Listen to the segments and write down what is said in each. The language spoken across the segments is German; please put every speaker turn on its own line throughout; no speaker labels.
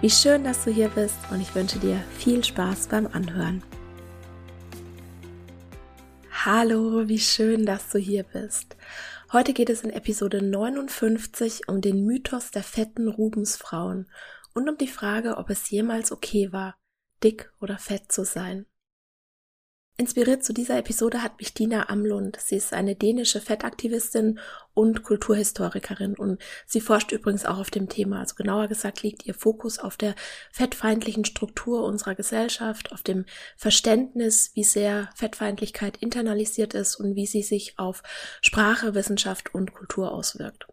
Wie schön, dass du hier bist und ich wünsche dir viel Spaß beim Anhören. Hallo, wie schön, dass du hier bist. Heute geht es in Episode 59 um den Mythos der fetten Rubensfrauen und um die Frage, ob es jemals okay war, dick oder fett zu sein. Inspiriert zu dieser Episode hat mich Dina Amlund. Sie ist eine dänische Fettaktivistin und Kulturhistorikerin und sie forscht übrigens auch auf dem Thema. Also genauer gesagt liegt ihr Fokus auf der fettfeindlichen Struktur unserer Gesellschaft, auf dem Verständnis, wie sehr Fettfeindlichkeit internalisiert ist und wie sie sich auf Sprache, Wissenschaft und Kultur auswirkt.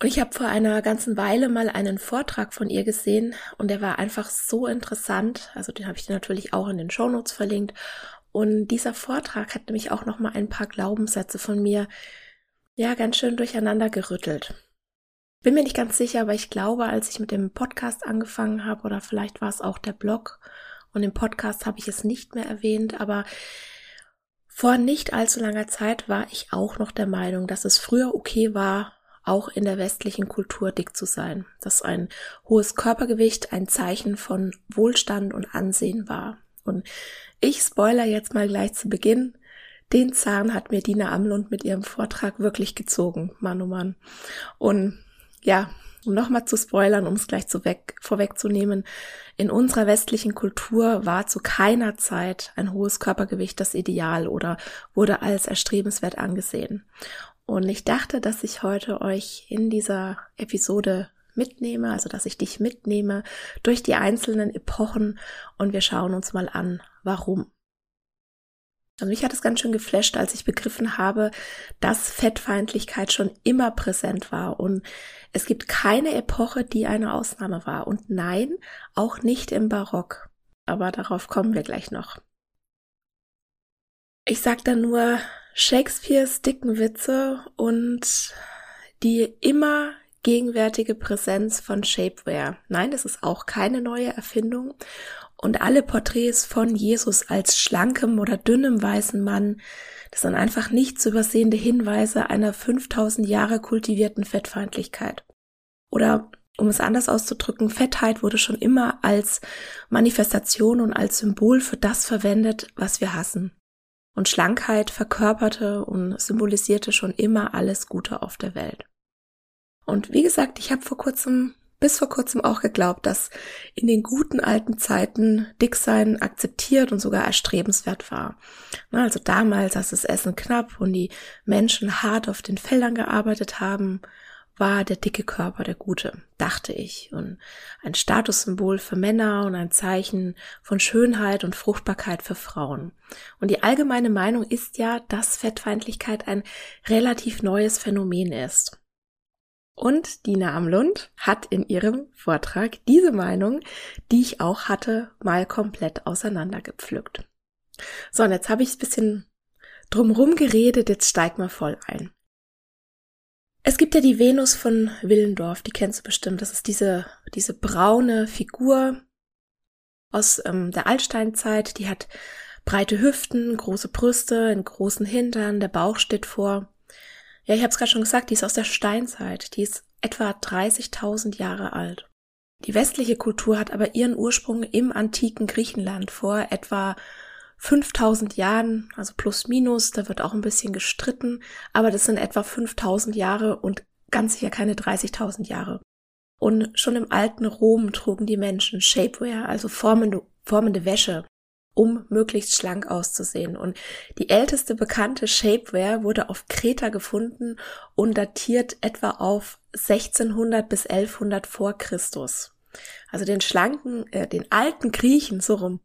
Und ich habe vor einer ganzen Weile mal einen Vortrag von ihr gesehen und der war einfach so interessant. Also den habe ich dir natürlich auch in den Shownotes verlinkt. Und dieser Vortrag hat nämlich auch noch mal ein paar Glaubenssätze von mir ja ganz schön durcheinander gerüttelt. Bin mir nicht ganz sicher, aber ich glaube, als ich mit dem Podcast angefangen habe oder vielleicht war es auch der Blog und im Podcast habe ich es nicht mehr erwähnt, aber vor nicht allzu langer Zeit war ich auch noch der Meinung, dass es früher okay war, auch in der westlichen Kultur dick zu sein, dass ein hohes Körpergewicht ein Zeichen von Wohlstand und Ansehen war. Und ich spoiler jetzt mal gleich zu Beginn. Den Zahn hat mir Dina Amlund mit ihrem Vortrag wirklich gezogen, Mann oh Mann. Und ja, um nochmal zu spoilern, um es gleich zu weg, vorwegzunehmen, in unserer westlichen Kultur war zu keiner Zeit ein hohes Körpergewicht das Ideal oder wurde als erstrebenswert angesehen. Und ich dachte, dass ich heute euch in dieser Episode mitnehme, also dass ich dich mitnehme durch die einzelnen Epochen und wir schauen uns mal an, warum. Also mich hat es ganz schön geflasht, als ich begriffen habe, dass Fettfeindlichkeit schon immer präsent war und es gibt keine Epoche, die eine Ausnahme war und nein, auch nicht im Barock. Aber darauf kommen wir gleich noch. Ich sag dann nur, Shakespeares dicken Witze und die immer gegenwärtige Präsenz von Shapewear. Nein, das ist auch keine neue Erfindung. Und alle Porträts von Jesus als schlankem oder dünnem weißen Mann, das sind einfach nicht zu übersehende Hinweise einer 5000 Jahre kultivierten Fettfeindlichkeit. Oder um es anders auszudrücken, Fettheit wurde schon immer als Manifestation und als Symbol für das verwendet, was wir hassen. Und Schlankheit verkörperte und symbolisierte schon immer alles Gute auf der Welt. Und wie gesagt, ich habe vor kurzem, bis vor kurzem auch geglaubt, dass in den guten alten Zeiten Dicksein akzeptiert und sogar erstrebenswert war. Also damals, als das Essen knapp und die Menschen hart auf den Feldern gearbeitet haben, war der dicke Körper der gute, dachte ich, und ein Statussymbol für Männer und ein Zeichen von Schönheit und Fruchtbarkeit für Frauen. Und die allgemeine Meinung ist ja, dass Fettfeindlichkeit ein relativ neues Phänomen ist. Und Dina Amlund hat in ihrem Vortrag diese Meinung, die ich auch hatte, mal komplett auseinandergepflückt. So, und jetzt habe ich ein bisschen drumrum geredet, jetzt steig mal voll ein. Es gibt ja die Venus von Willendorf, die kennst du bestimmt. Das ist diese, diese braune Figur aus ähm, der Altsteinzeit. Die hat breite Hüften, große Brüste, einen großen Hintern, der Bauch steht vor. Ja, ich habe es gerade schon gesagt, die ist aus der Steinzeit. Die ist etwa 30.000 Jahre alt. Die westliche Kultur hat aber ihren Ursprung im antiken Griechenland vor etwa 5000 Jahren, also plus minus, da wird auch ein bisschen gestritten, aber das sind etwa 5000 Jahre und ganz sicher keine 30.000 Jahre. Und schon im alten Rom trugen die Menschen Shapewear, also formende, formende Wäsche, um möglichst schlank auszusehen. Und die älteste bekannte Shapewear wurde auf Kreta gefunden und datiert etwa auf 1600 bis 1100 vor Christus. Also den schlanken, äh, den alten Griechen, so rum.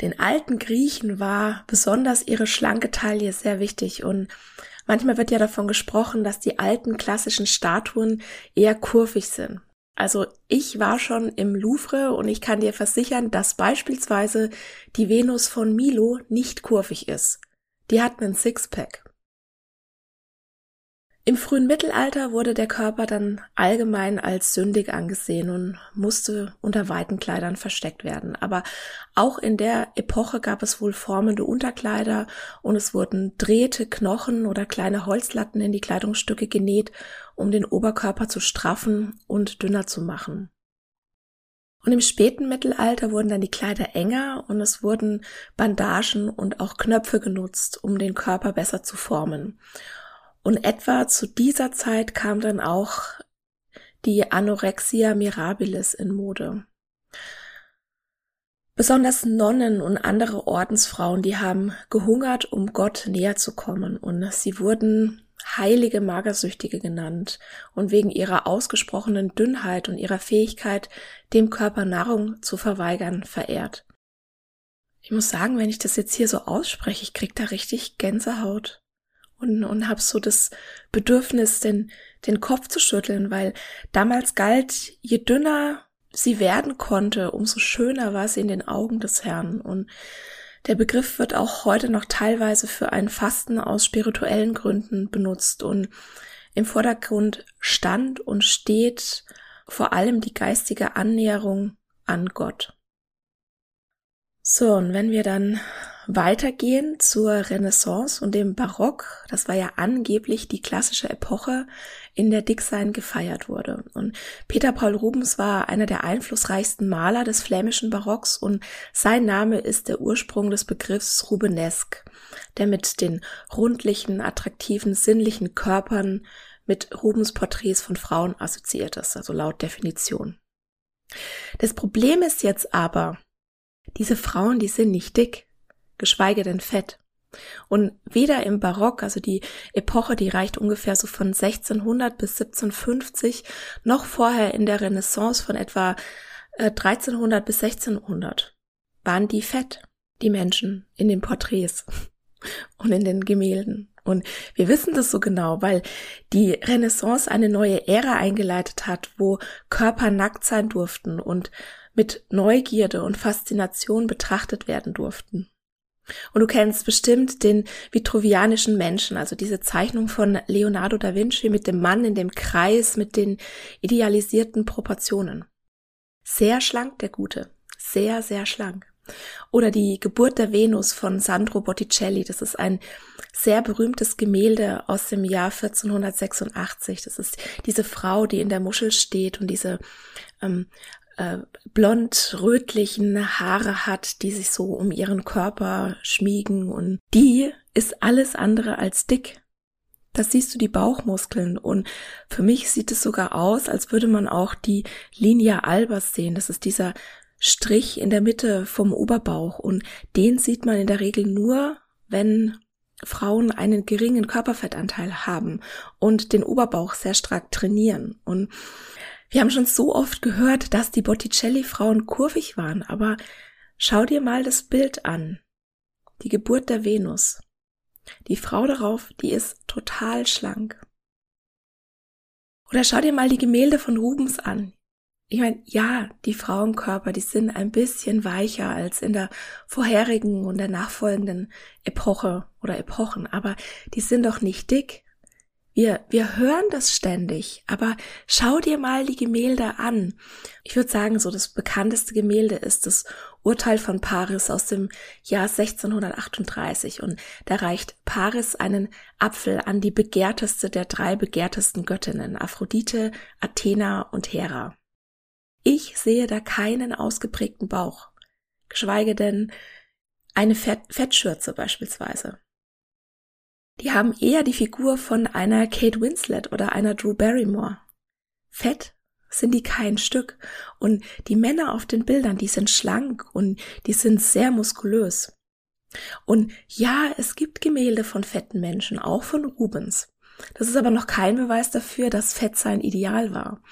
Den alten Griechen war besonders ihre schlanke Taille sehr wichtig und manchmal wird ja davon gesprochen, dass die alten klassischen Statuen eher kurvig sind. Also ich war schon im Louvre und ich kann dir versichern, dass beispielsweise die Venus von Milo nicht kurvig ist. Die hat einen Sixpack. Im frühen Mittelalter wurde der Körper dann allgemein als sündig angesehen und musste unter weiten Kleidern versteckt werden. Aber auch in der Epoche gab es wohl formende Unterkleider und es wurden drehte Knochen oder kleine Holzlatten in die Kleidungsstücke genäht, um den Oberkörper zu straffen und dünner zu machen. Und im späten Mittelalter wurden dann die Kleider enger und es wurden Bandagen und auch Knöpfe genutzt, um den Körper besser zu formen. Und etwa zu dieser Zeit kam dann auch die Anorexia mirabilis in Mode. Besonders Nonnen und andere Ordensfrauen, die haben gehungert, um Gott näher zu kommen, und sie wurden heilige Magersüchtige genannt und wegen ihrer ausgesprochenen Dünnheit und ihrer Fähigkeit, dem Körper Nahrung zu verweigern, verehrt. Ich muss sagen, wenn ich das jetzt hier so ausspreche, ich krieg da richtig Gänsehaut und, und habe so das Bedürfnis, den, den Kopf zu schütteln, weil damals galt, je dünner sie werden konnte, umso schöner war sie in den Augen des Herrn. Und der Begriff wird auch heute noch teilweise für ein Fasten aus spirituellen Gründen benutzt und im Vordergrund stand und steht vor allem die geistige Annäherung an Gott. So, und wenn wir dann weitergehen zur Renaissance und dem Barock, das war ja angeblich die klassische Epoche, in der Dicksein gefeiert wurde. Und Peter Paul Rubens war einer der einflussreichsten Maler des flämischen Barocks und sein Name ist der Ursprung des Begriffs Rubenesque, der mit den rundlichen, attraktiven, sinnlichen Körpern mit Rubens Porträts von Frauen assoziiert ist, also laut Definition. Das Problem ist jetzt aber, diese Frauen, die sind nicht dick geschweige denn Fett. Und weder im Barock, also die Epoche, die reicht ungefähr so von 1600 bis 1750, noch vorher in der Renaissance von etwa 1300 äh, bis 1600, waren die fett, die Menschen in den Porträts und in den Gemälden. Und wir wissen das so genau, weil die Renaissance eine neue Ära eingeleitet hat, wo Körper nackt sein durften und mit Neugierde und Faszination betrachtet werden durften. Und du kennst bestimmt den vitruvianischen Menschen, also diese Zeichnung von Leonardo da Vinci mit dem Mann in dem Kreis mit den idealisierten Proportionen. Sehr schlank, der Gute. Sehr, sehr schlank. Oder die Geburt der Venus von Sandro Botticelli. Das ist ein sehr berühmtes Gemälde aus dem Jahr 1486. Das ist diese Frau, die in der Muschel steht und diese ähm, äh, blond-rötlichen Haare hat, die sich so um ihren Körper schmiegen und die ist alles andere als dick. Das siehst du die Bauchmuskeln und für mich sieht es sogar aus, als würde man auch die Linia albers sehen. Das ist dieser Strich in der Mitte vom Oberbauch und den sieht man in der Regel nur, wenn Frauen einen geringen Körperfettanteil haben und den Oberbauch sehr stark trainieren. Und wir haben schon so oft gehört, dass die Botticelli-Frauen kurvig waren, aber schau dir mal das Bild an. Die Geburt der Venus. Die Frau darauf, die ist total schlank. Oder schau dir mal die Gemälde von Rubens an. Ich meine, ja, die Frauenkörper, die sind ein bisschen weicher als in der vorherigen und der nachfolgenden Epoche oder Epochen, aber die sind doch nicht dick wir, wir hören das ständig, aber schau dir mal die Gemälde an. Ich würde sagen, so das bekannteste Gemälde ist das Urteil von Paris aus dem Jahr 1638 und da reicht Paris einen Apfel an die begehrteste der drei begehrtesten Göttinnen, Aphrodite, Athena und Hera. Ich sehe da keinen ausgeprägten Bauch, geschweige denn eine Fett Fettschürze beispielsweise. Die haben eher die Figur von einer Kate Winslet oder einer Drew Barrymore. Fett sind die kein Stück. Und die Männer auf den Bildern, die sind schlank und die sind sehr muskulös. Und ja, es gibt Gemälde von fetten Menschen, auch von Rubens. Das ist aber noch kein Beweis dafür, dass Fett sein Ideal war.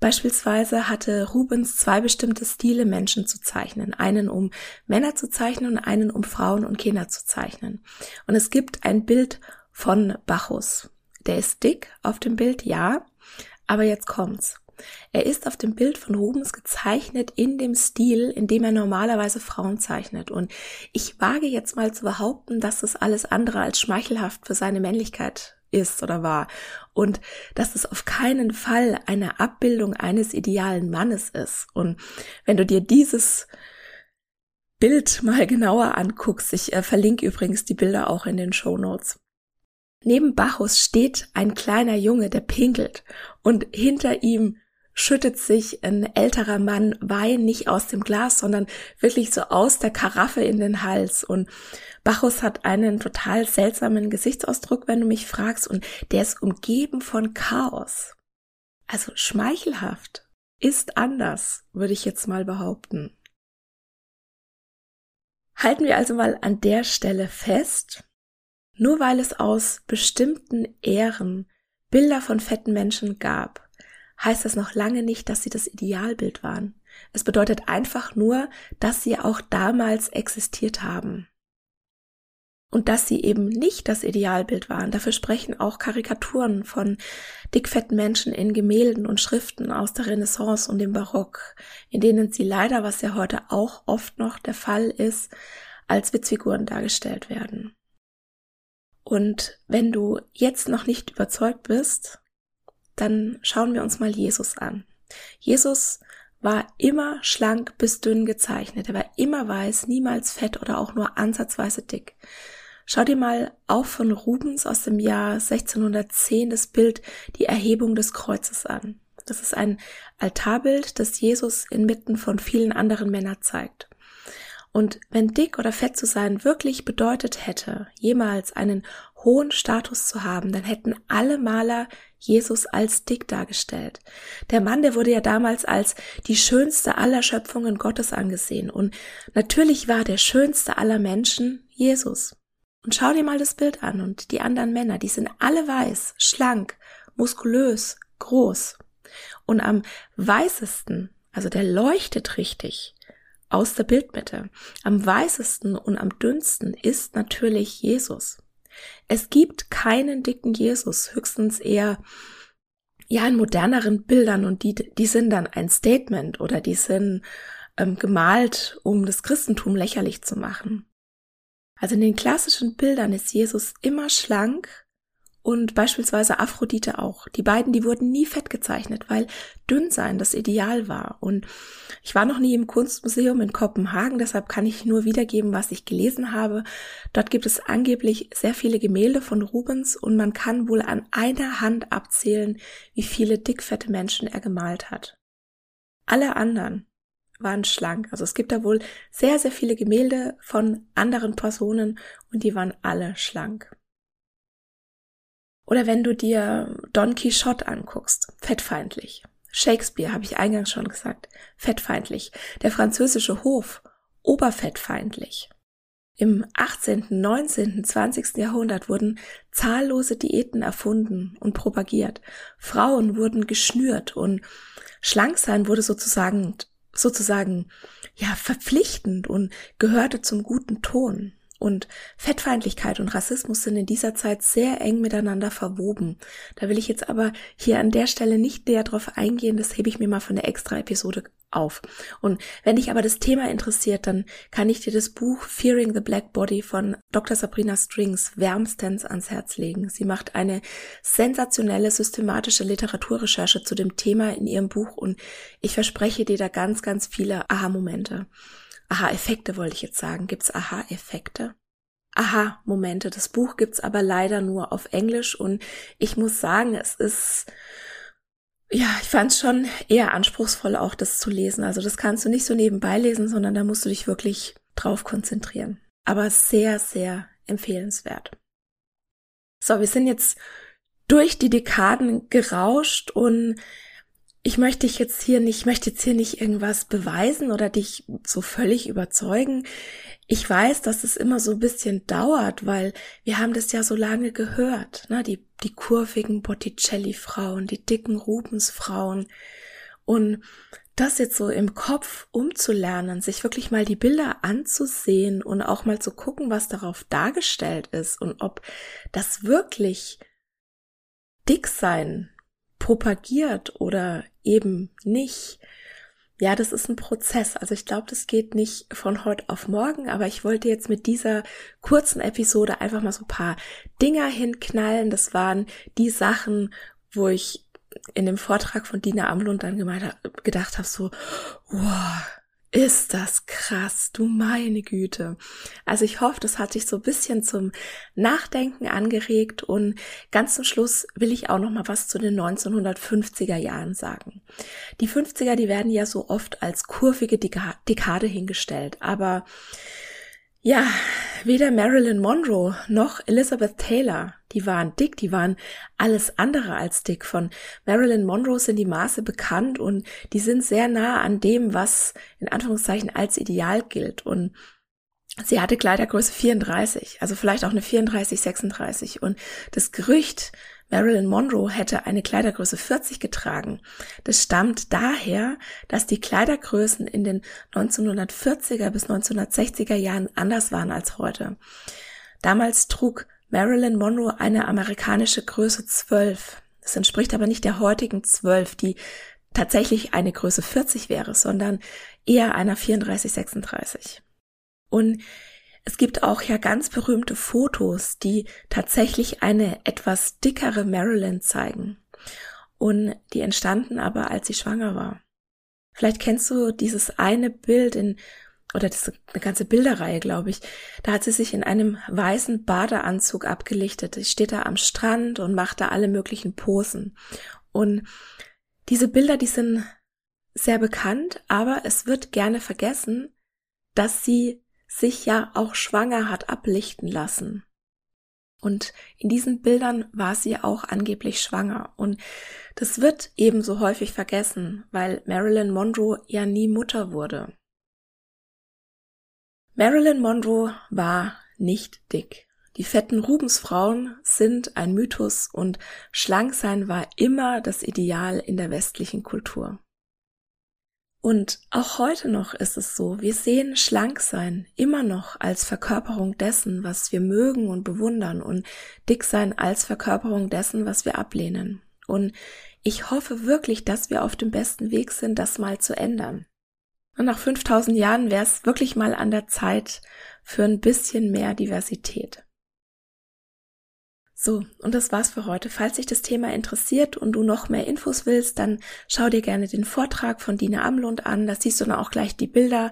Beispielsweise hatte Rubens zwei bestimmte Stile, Menschen zu zeichnen. Einen, um Männer zu zeichnen und einen, um Frauen und Kinder zu zeichnen. Und es gibt ein Bild von Bacchus. Der ist dick auf dem Bild, ja. Aber jetzt kommt's. Er ist auf dem Bild von Rubens gezeichnet in dem Stil, in dem er normalerweise Frauen zeichnet. Und ich wage jetzt mal zu behaupten, dass es alles andere als schmeichelhaft für seine Männlichkeit ist oder war und dass es auf keinen Fall eine Abbildung eines idealen Mannes ist. Und wenn du dir dieses Bild mal genauer anguckst, ich äh, verlinke übrigens die Bilder auch in den Show Notes. Neben Bacchus steht ein kleiner Junge, der pinkelt und hinter ihm schüttet sich ein älterer Mann Wein nicht aus dem Glas, sondern wirklich so aus der Karaffe in den Hals. Und Bacchus hat einen total seltsamen Gesichtsausdruck, wenn du mich fragst, und der ist umgeben von Chaos. Also schmeichelhaft ist anders, würde ich jetzt mal behaupten. Halten wir also mal an der Stelle fest, nur weil es aus bestimmten Ehren Bilder von fetten Menschen gab, heißt das noch lange nicht, dass sie das Idealbild waren. Es bedeutet einfach nur, dass sie auch damals existiert haben. Und dass sie eben nicht das Idealbild waren. Dafür sprechen auch Karikaturen von dickfetten Menschen in Gemälden und Schriften aus der Renaissance und dem Barock, in denen sie leider, was ja heute auch oft noch der Fall ist, als Witzfiguren dargestellt werden. Und wenn du jetzt noch nicht überzeugt bist, dann schauen wir uns mal Jesus an. Jesus war immer schlank bis dünn gezeichnet. Er war immer weiß, niemals fett oder auch nur ansatzweise dick. Schau dir mal auch von Rubens aus dem Jahr 1610 das Bild Die Erhebung des Kreuzes an. Das ist ein Altarbild, das Jesus inmitten von vielen anderen Männern zeigt. Und wenn dick oder fett zu sein wirklich bedeutet hätte, jemals einen hohen Status zu haben, dann hätten alle Maler Jesus als dick dargestellt. Der Mann, der wurde ja damals als die schönste aller Schöpfungen Gottes angesehen. Und natürlich war der schönste aller Menschen Jesus. Und schau dir mal das Bild an und die anderen Männer, die sind alle weiß, schlank, muskulös, groß. Und am weißesten, also der leuchtet richtig, aus der Bildmitte. Am weißesten und am dünnsten ist natürlich Jesus. Es gibt keinen dicken Jesus, höchstens eher ja in moderneren Bildern und die, die sind dann ein Statement oder die sind ähm, gemalt, um das Christentum lächerlich zu machen. Also in den klassischen Bildern ist Jesus immer schlank, und beispielsweise Aphrodite auch. Die beiden, die wurden nie fett gezeichnet, weil dünn sein das Ideal war. Und ich war noch nie im Kunstmuseum in Kopenhagen, deshalb kann ich nur wiedergeben, was ich gelesen habe. Dort gibt es angeblich sehr viele Gemälde von Rubens und man kann wohl an einer Hand abzählen, wie viele dickfette Menschen er gemalt hat. Alle anderen waren schlank. Also es gibt da wohl sehr, sehr viele Gemälde von anderen Personen und die waren alle schlank. Oder wenn du dir Don Quixote anguckst, fettfeindlich. Shakespeare, habe ich eingangs schon gesagt, fettfeindlich. Der französische Hof, oberfettfeindlich. Im 18., 19., 20. Jahrhundert wurden zahllose Diäten erfunden und propagiert. Frauen wurden geschnürt und Schlanksein wurde sozusagen, sozusagen, ja, verpflichtend und gehörte zum guten Ton. Und Fettfeindlichkeit und Rassismus sind in dieser Zeit sehr eng miteinander verwoben. Da will ich jetzt aber hier an der Stelle nicht näher drauf eingehen, das hebe ich mir mal von der extra Episode auf. Und wenn dich aber das Thema interessiert, dann kann ich dir das Buch Fearing the Black Body von Dr. Sabrina Strings wärmstens ans Herz legen. Sie macht eine sensationelle systematische Literaturrecherche zu dem Thema in ihrem Buch und ich verspreche dir da ganz, ganz viele Aha-Momente. Aha-Effekte wollte ich jetzt sagen. Gibt's Aha-Effekte? Aha-Momente. Das Buch gibt's aber leider nur auf Englisch und ich muss sagen, es ist ja, ich fand es schon eher anspruchsvoll, auch das zu lesen. Also das kannst du nicht so nebenbei lesen, sondern da musst du dich wirklich drauf konzentrieren. Aber sehr, sehr empfehlenswert. So, wir sind jetzt durch die Dekaden gerauscht und ich möchte dich jetzt hier nicht, möchte jetzt hier nicht irgendwas beweisen oder dich so völlig überzeugen. Ich weiß, dass es immer so ein bisschen dauert, weil wir haben das ja so lange gehört, ne? Die, die kurvigen Botticelli-Frauen, die dicken Rubens-Frauen. Und das jetzt so im Kopf umzulernen, sich wirklich mal die Bilder anzusehen und auch mal zu gucken, was darauf dargestellt ist und ob das wirklich dick sein propagiert oder eben nicht. Ja, das ist ein Prozess. Also ich glaube, das geht nicht von heute auf morgen, aber ich wollte jetzt mit dieser kurzen Episode einfach mal so ein paar Dinger hinknallen. Das waren die Sachen, wo ich in dem Vortrag von Dina Amlund dann gemeint, gedacht habe, so, wow, ist das krass, du meine Güte. Also ich hoffe, das hat dich so ein bisschen zum Nachdenken angeregt und ganz zum Schluss will ich auch noch mal was zu den 1950er Jahren sagen. Die 50er, die werden ja so oft als kurvige Dekade hingestellt, aber ja, weder Marilyn Monroe noch Elizabeth Taylor, die waren dick, die waren alles andere als dick. Von Marilyn Monroe sind die Maße bekannt und die sind sehr nah an dem, was in Anführungszeichen als Ideal gilt. Und sie hatte Kleidergröße 34, also vielleicht auch eine 34, 36. Und das Gerücht, Marilyn Monroe hätte eine Kleidergröße 40 getragen. Das stammt daher, dass die Kleidergrößen in den 1940er bis 1960er Jahren anders waren als heute. Damals trug Marilyn Monroe eine amerikanische Größe 12. Das entspricht aber nicht der heutigen 12, die tatsächlich eine Größe 40 wäre, sondern eher einer 34, 36. Und es gibt auch ja ganz berühmte Fotos, die tatsächlich eine etwas dickere Marilyn zeigen. Und die entstanden aber, als sie schwanger war. Vielleicht kennst du dieses eine Bild in, oder das ist eine ganze Bilderreihe, glaube ich. Da hat sie sich in einem weißen Badeanzug abgelichtet. Sie steht da am Strand und macht da alle möglichen Posen. Und diese Bilder, die sind sehr bekannt, aber es wird gerne vergessen, dass sie sich ja auch schwanger hat ablichten lassen. Und in diesen Bildern war sie auch angeblich schwanger. Und das wird ebenso häufig vergessen, weil Marilyn Monroe ja nie Mutter wurde. Marilyn Monroe war nicht dick. Die fetten Rubensfrauen sind ein Mythos und Schlanksein war immer das Ideal in der westlichen Kultur. Und auch heute noch ist es so, wir sehen Schlanksein immer noch als Verkörperung dessen, was wir mögen und bewundern und Dicksein als Verkörperung dessen, was wir ablehnen. Und ich hoffe wirklich, dass wir auf dem besten Weg sind, das mal zu ändern. Und nach 5000 Jahren wäre es wirklich mal an der Zeit für ein bisschen mehr Diversität. So, und das war's für heute. Falls dich das Thema interessiert und du noch mehr Infos willst, dann schau dir gerne den Vortrag von Dina Amlund an. Da siehst du dann auch gleich die Bilder.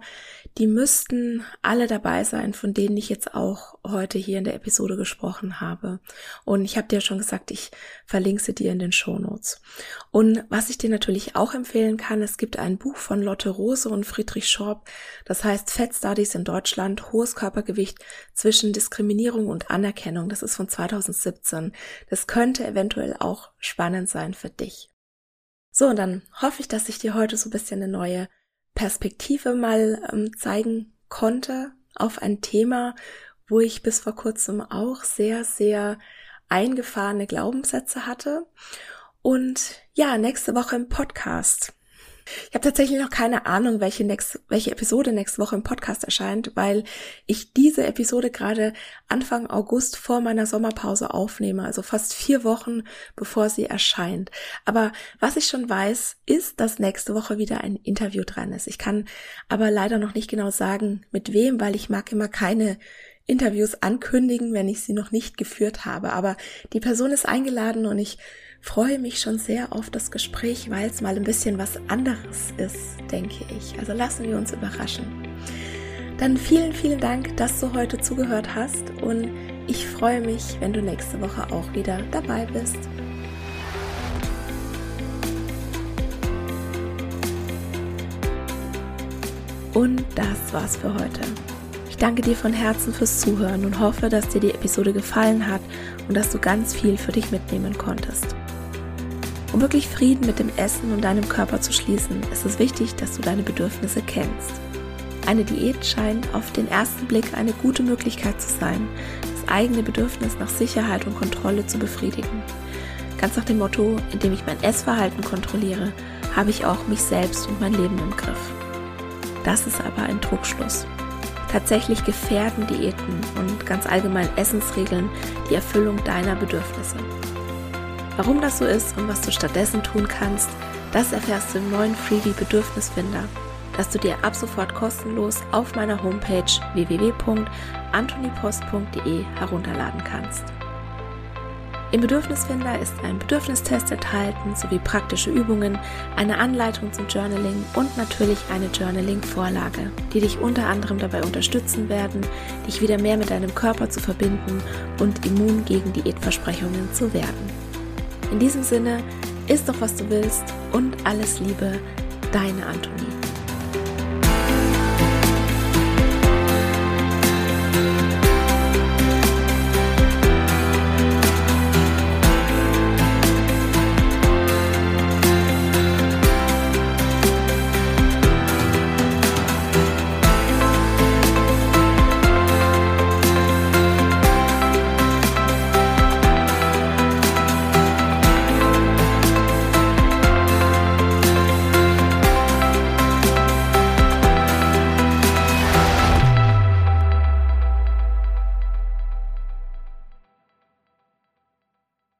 Die müssten alle dabei sein, von denen ich jetzt auch heute hier in der Episode gesprochen habe. Und ich habe dir schon gesagt, ich verlinke sie dir in den Shownotes. Und was ich dir natürlich auch empfehlen kann, es gibt ein Buch von Lotte Rose und Friedrich Schorb, das heißt Fat Studies in Deutschland, hohes Körpergewicht zwischen Diskriminierung und Anerkennung. Das ist von 2017. Das könnte eventuell auch spannend sein für dich. So, und dann hoffe ich, dass ich dir heute so ein bisschen eine neue Perspektive mal ähm, zeigen konnte auf ein Thema, wo ich bis vor kurzem auch sehr, sehr eingefahrene Glaubenssätze hatte. Und ja, nächste Woche im Podcast ich habe tatsächlich noch keine Ahnung, welche, next, welche Episode nächste Woche im Podcast erscheint, weil ich diese Episode gerade Anfang August vor meiner Sommerpause aufnehme, also fast vier Wochen bevor sie erscheint. Aber was ich schon weiß, ist, dass nächste Woche wieder ein Interview dran ist. Ich kann aber leider noch nicht genau sagen, mit wem, weil ich mag immer keine Interviews ankündigen, wenn ich sie noch nicht geführt habe. Aber die Person ist eingeladen und ich freue mich schon sehr auf das Gespräch, weil es mal ein bisschen was anderes ist, denke ich. Also lassen wir uns überraschen. Dann vielen, vielen Dank, dass du heute zugehört hast und ich freue mich, wenn du nächste Woche auch wieder dabei bist. Und das war's für heute. Ich danke dir von Herzen fürs Zuhören und hoffe, dass dir die Episode gefallen hat und dass du ganz viel für dich mitnehmen konntest. Um wirklich Frieden mit dem Essen und deinem Körper zu schließen, ist es wichtig, dass du deine Bedürfnisse kennst. Eine Diät scheint auf den ersten Blick eine gute Möglichkeit zu sein, das eigene Bedürfnis nach Sicherheit und Kontrolle zu befriedigen. Ganz nach dem Motto, indem ich mein Essverhalten kontrolliere, habe ich auch mich selbst und mein Leben im Griff. Das ist aber ein Trugschluss. Tatsächlich gefährden Diäten und ganz allgemein Essensregeln die Erfüllung deiner Bedürfnisse. Warum das so ist und was du stattdessen tun kannst, das erfährst du im neuen Freebie Bedürfnisfinder, das du dir ab sofort kostenlos auf meiner Homepage www.antonipost.de herunterladen kannst. Im Bedürfnisfinder ist ein Bedürfnistest enthalten sowie praktische Übungen, eine Anleitung zum Journaling und natürlich eine Journaling-Vorlage, die dich unter anderem dabei unterstützen werden, dich wieder mehr mit deinem Körper zu verbinden und immun gegen Diätversprechungen zu werden. In diesem Sinne, isst doch was du willst und alles Liebe, deine Antonie.